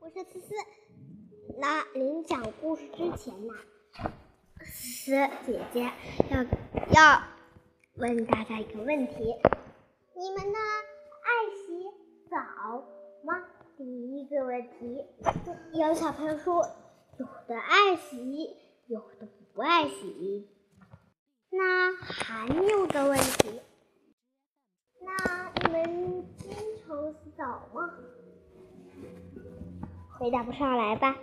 我是思思。那临讲故事之前呢，思姐姐要要问大家一个问题：你们呢爱洗澡吗？第一个问题，有小朋友说有的爱洗，有的不爱洗。那还有个问题，那你们经常洗澡吗？回答不上来吧？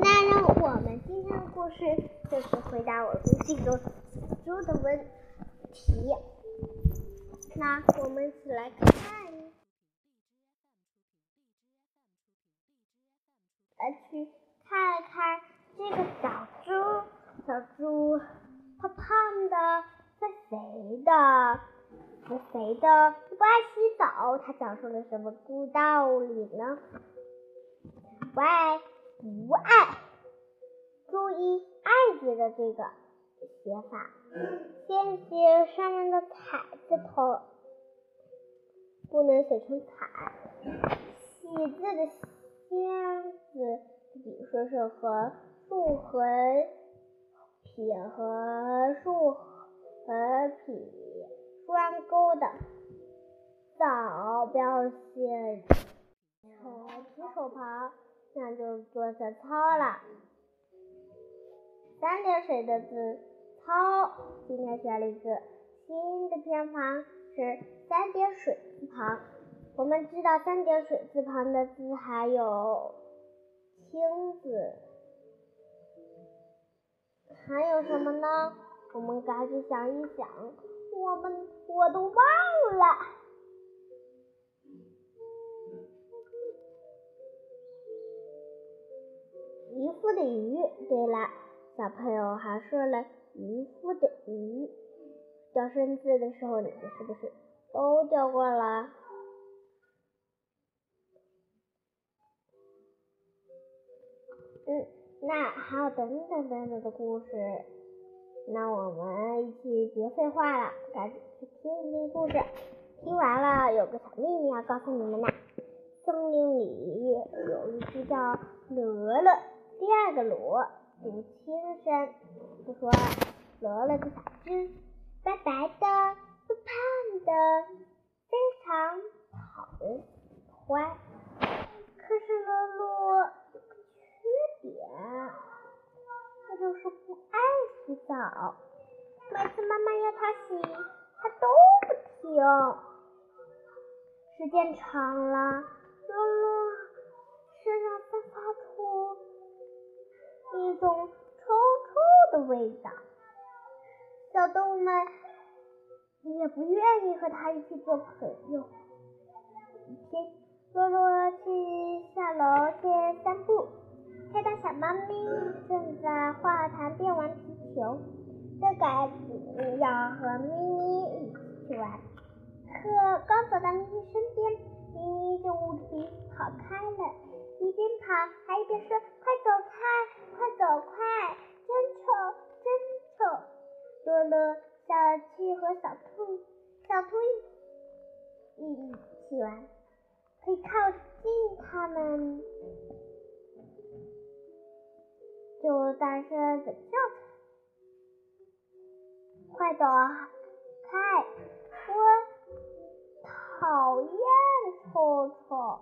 那让我们今天的故事就是回答我们这个猪的问题。那我们一起来看，来去看看这个小猪，小猪胖胖的，肥肥的，肥肥的，不爱洗澡。它讲述了什么故道理呢？不爱，不爱。注意“爱”字的这个写法，先写上面的“彩”字头，不能写成“彩”。喜字的“先”字，比如说是和竖横撇和竖和撇双钩的。早不要写成提手旁。那就做小操了。三点水的字操，今天学了一个新的偏旁是三点水字旁。我们知道三点水字旁的字还有青字，还有什么呢？我们赶紧想一想，我们我都忘了。渔夫的渔，对了，小朋友还说了渔夫的渔。掉生字的时候，你们是不是都掉过了？嗯，那还有等等等等的故事，那我们一起别废话了，赶紧去听一听故事。听完了，有个小秘密要告诉你们呢。森林里有一只叫乐乐。第二个罗读轻声，就说罗了个小只，白白的，胖胖的，非常讨人喜欢。可是罗罗有个缺点，那就是不爱洗澡。每次妈妈要他洗，他都不听。时间长了，罗罗身上散发出。一种臭臭的味道，小动物们也不愿意和它一起做朋友。一天，洛洛去下楼去散步，看到小猫咪正在花坛边玩皮球，就赶紧要和咪咪一起去玩。可刚走到咪咪身边，咪咪就捂着鼻跑开了，一边跑还一边说：“快走开！”快走，快！真丑，真丑！乐乐想去和小兔、小兔一一起玩，可以靠近他们，就大声的叫：“快走开！我讨厌臭臭。”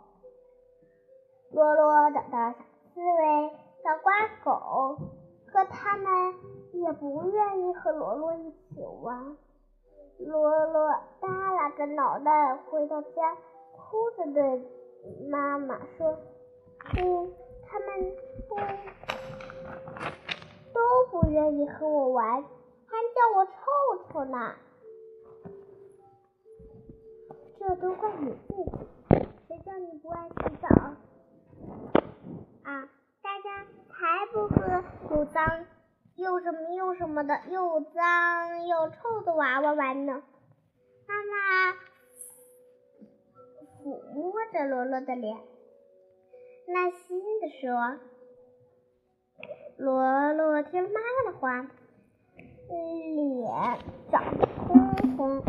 洛洛找到小刺猬。小瓜狗，可他们也不愿意和罗罗一起玩。罗罗耷拉着脑袋回到家，哭着对妈妈说：“嗯，他们不都不愿意和我玩，还叫我臭臭呢。这都怪你自己，谁叫你不爱洗澡啊？”大家才不和又脏又什么又什么的又脏又臭的娃娃玩呢！妈妈抚摸着罗罗的脸，耐心的说：“罗罗听妈妈的话，脸长得通红，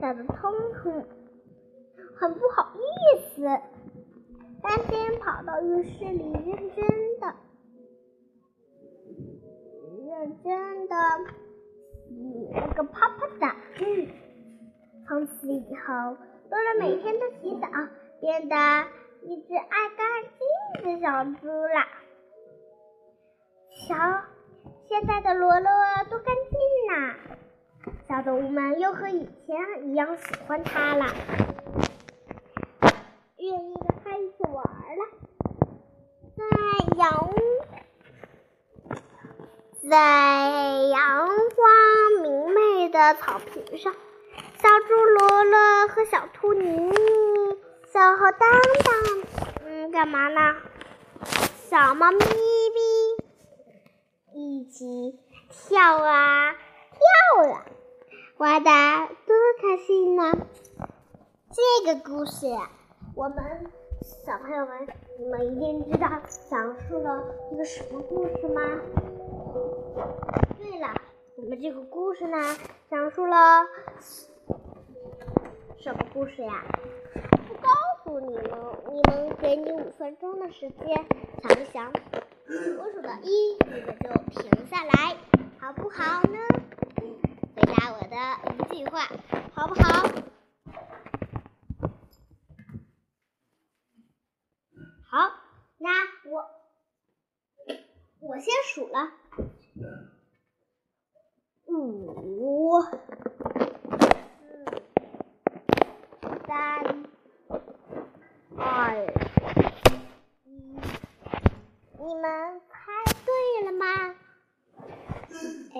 长得通红，很不好意思。”担心跑到浴室里，认真的、认真的洗了个泡泡澡。从此以后，罗罗每天都洗澡，变得一只爱干净的小猪啦。瞧，现在的罗罗多干净呐！小动物们又和以前一样喜欢它了，愿意跟他一起玩了。在阳在阳光明媚的草坪上，小猪罗罗和小兔妮妮、小猴当当，嗯，干嘛呢？小猫咪咪一起跳啊跳啊！玩的多开心呢！这个故事，我们小朋友们，你们一定知道讲述了一个什么故事吗？对了，我们这个故事呢，讲述了什么故事呀？不告诉你们，你们给你五分钟的时间想一想，我数到一，你们就停下来，好不好呢？回答我的一句话，好不？好，那我我先数了，五、四、三、二、一，你们猜对了吗？哎，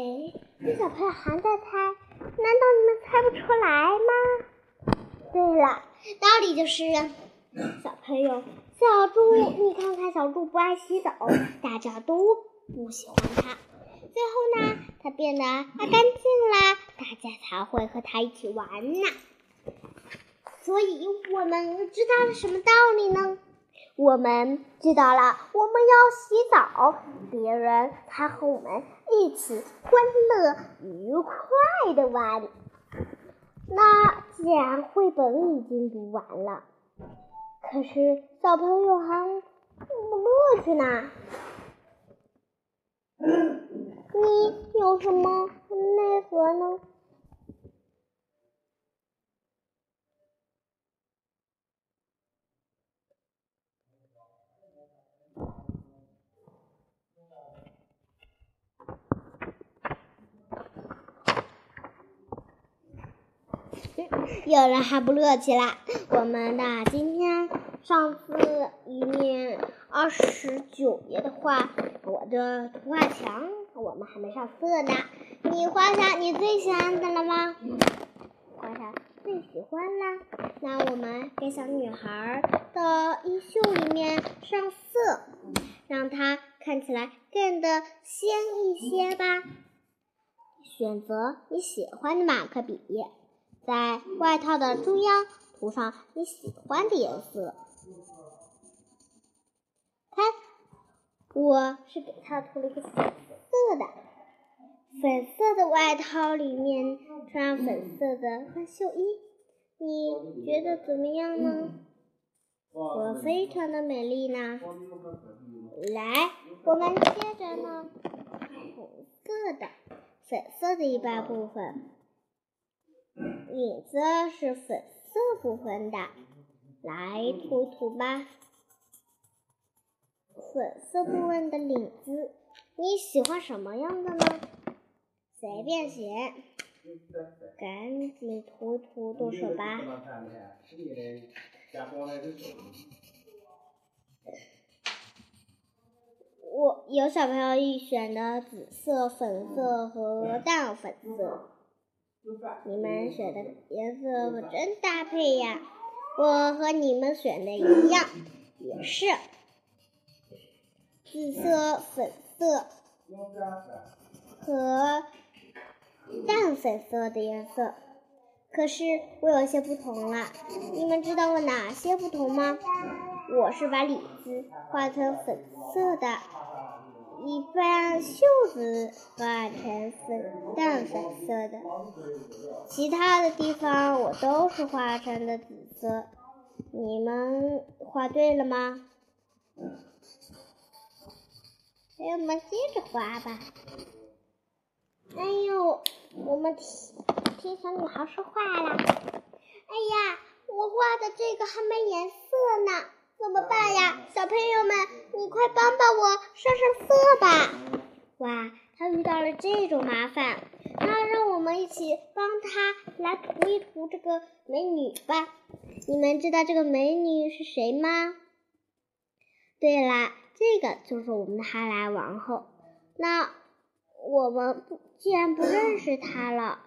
小朋友还在猜，难道你们猜不出来吗？对了，道理就是，小朋友，小猪，你看看小猪不爱洗澡，大家都不喜欢它。最后呢，它变得爱干净啦，大家才会和它一起玩呢。所以我们知道了什么道理呢？我们知道了，我们要洗澡，别人才和我们一起欢乐愉快的玩。那既然绘本已经读完了，可是小朋友还不乐趣呢。你有什么内核呢？有人还不乐起来。我们的今天上次一面二十九页的画，我的图画墙我们还没上色呢。你画下你最喜欢的了吗？画下最喜欢啦。那我们给小女孩的衣袖里面上色，让它看起来更的鲜一些吧。选择你喜欢的马克笔。在外套的中央涂上你喜欢的颜色。看，我是给它涂了一个粉色的，粉色的外套里面穿粉色的半袖衣，你觉得怎么样呢？我非常的美丽呢。来，我们接着呢，红色的，粉色的一半部分。领子是粉色部分的，来涂涂吧。粉色部分的领子，你喜欢什么样的呢？随便写，赶紧涂涂动手吧。我有小朋友一选的紫色、粉色和淡粉色。你们选的颜色可真搭配呀！我和你们选的一样，也是紫色、粉色和淡粉色的颜色。可是我有些不同了，你们知道我哪些不同吗？我是把李子画成粉色的。一半袖子画成粉淡粉色的，其他的地方我都是画成的紫色。你们画对了吗？哎，我们接着画吧。哎呦，我们听听小女孩说话啦。哎呀，我画的这个还没颜色呢，怎么办呀？小朋友们，你快帮帮我上上色吧！哇，他遇到了这种麻烦，那让我们一起帮他来涂一涂这个美女吧。你们知道这个美女是谁吗？对啦，这个就是我们的哈莱王后。那我们不既然不认识她了，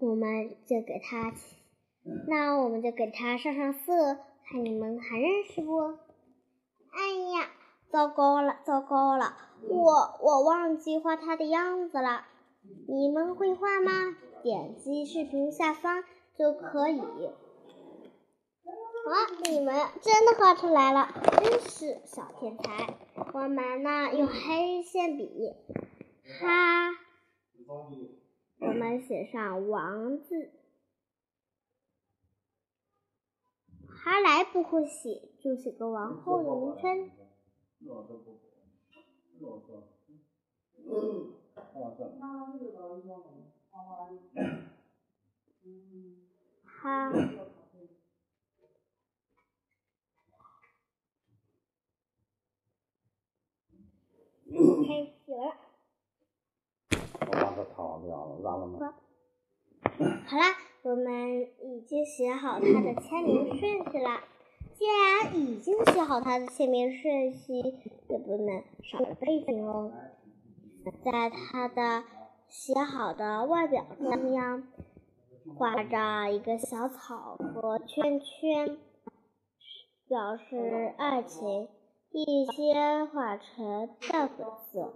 我们就给她，那我们就给她上上色，看你们还认识不？哎呀，糟糕了，糟糕了，我我忘记画她的样子了。你们会画吗？点击视频下方就可以。哇，你们真的画出来了，真是小天才！我们呢，用黑线笔，哈，我们写上“王”字。哈来不会写，就写个王后的名称。哈。开始了。我把它擦掉了，完了吗？好啦，我们已经写好他的签名顺序了。既然已经写好他的签名顺序，也不能少了背景哦。在他的写好的外表中央画着一个小草和圈圈，表示爱情。一些画成淡粉色。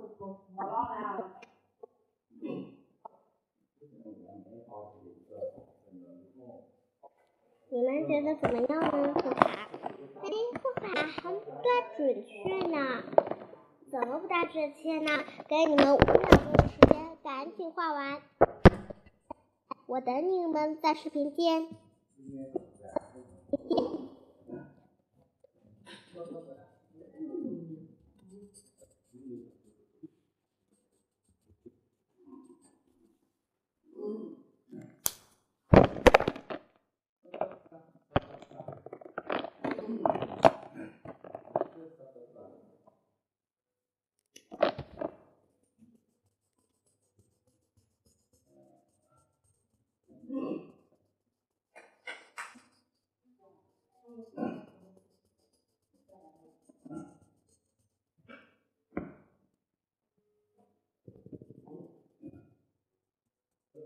你们觉得怎么样呢？画法？哎，画法还不大准确呢。怎么不大准确呢？给你们五秒钟的时间，赶紧画完。我等你们在视频见。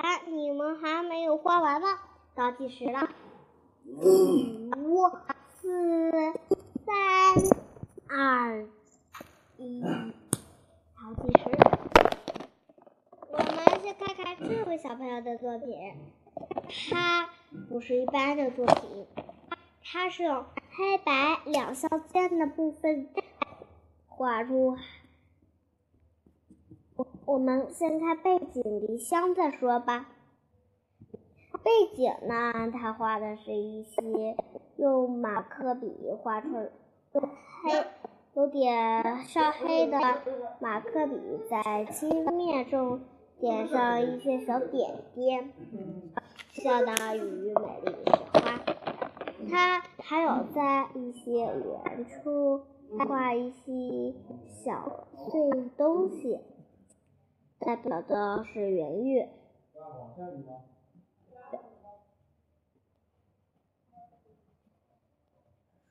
了，你们还没有画完呢，倒计时了，五、四、三、二、一，倒计时。我们先看看这位小朋友的作品，他不是一般的作品，他是用黑白两相间的部分画出。我们先看背景离乡再说吧。背景呢，他画的是一些用马克笔画出用黑有点稍黑的马克笔，在漆面中点上一些小点点，相当于美丽的雪花。他还有在一些圆处画一些小碎东西。代表的是圆月，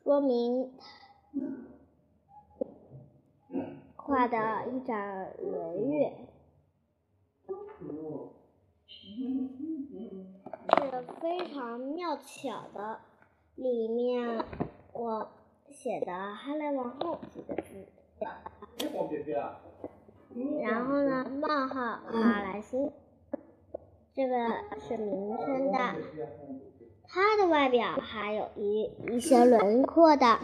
说明画的一盏圆月。是非常妙巧的，里面我写的“哈雷王后”几个字。然后呢，冒号哈莱星，这个是名称的。它的外表还有一一些轮廓的，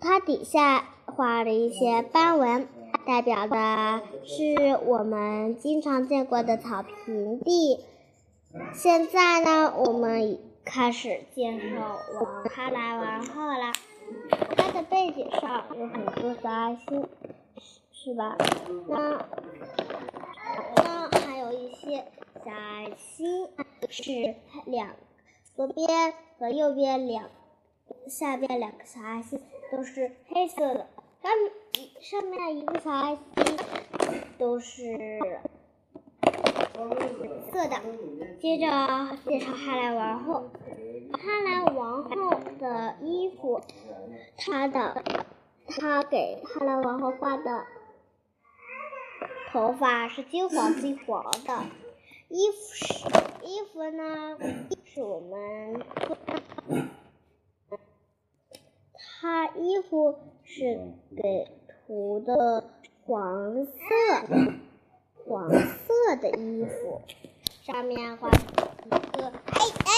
它底下画了一些斑纹，代表的是我们经常见过的草坪地。现在呢，我们开始介绍王哈莱王后了。它的背景上有很多的爱心，是吧？那那还有一些小爱心是两。左边和右边两下边两个小爱心都是黑色的，上上面一个小爱心都是紫色的。接着介绍哈莱王后，哈莱王后的衣服，她的她给哈莱王后画的头发是金黄金黄的，衣服是衣服呢。是我们，他衣服是给涂的黄色，黄色的衣服，上面画一个，哎哎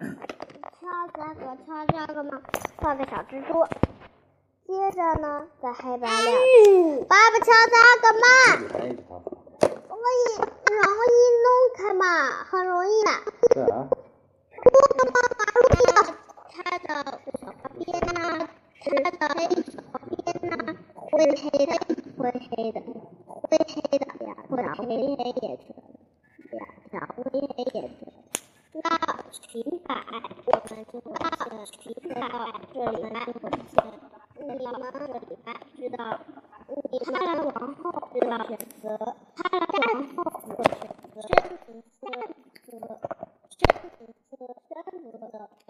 哎，敲这个敲这个嘛，画个小蜘蛛。接着呢，在黑板上，爸爸敲这个嘛，容易容易弄开嘛，很容易的。它的边呢，它的边呢，灰黑的，灰黑的，灰黑的，两条灰黑颜色，两条灰黑颜色。那裙摆，我们就到裙摆这里呢，你们这里呢知道，你们往选择，它往后选择深紫色。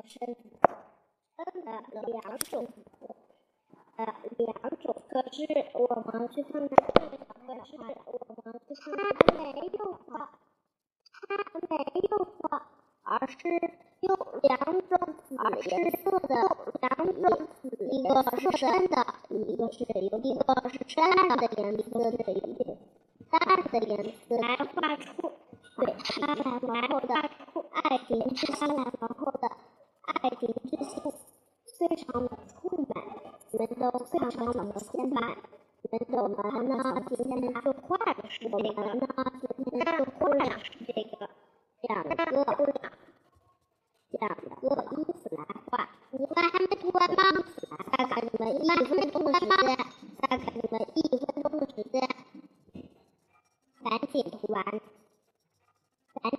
深深的两种，呃，两种。可是我们去看看这个可是我们去看它没有画，它没有画，而是用两种颜色的两种，一个是深的，一个是有一个是淡的颜色的一点淡的颜色来画出对哈莱王后的爱情，是哈莱王后的。爱情之心非常的充满，你们都非常的鲜满。你们懂得呢？今天呢，就画的是这个呢，今天就画的是这个两个两个衣服来画。你们还没涂完吗？再给你们一分钟的时间，再给你们一分钟的时间，赶紧涂完，赶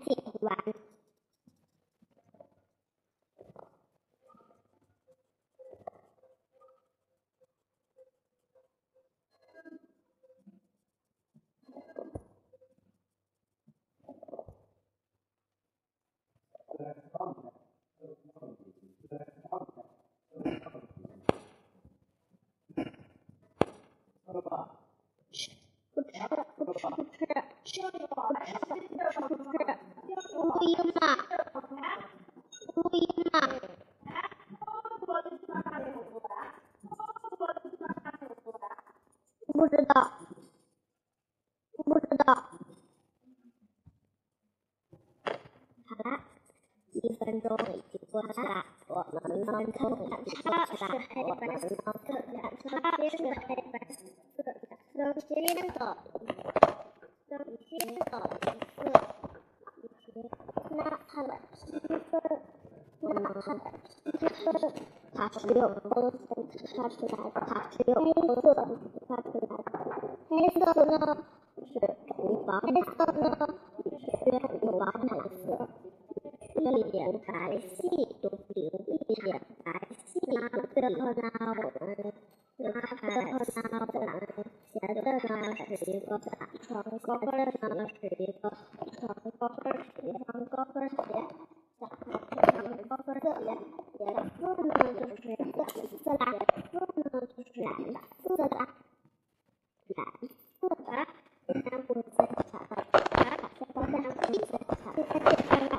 紧涂完。不吃不吃，不吃不吃，录音呢，录音呢。不知道，不知道。好了，一分钟已经过去了，我们呢，看看它是黑白色的，它是黑白色的，能接的。的一些的颜色，以及那它的区分，那它的区分，它是用红色画出来的，它是用红色画出来的。黑色呢是厨房，黑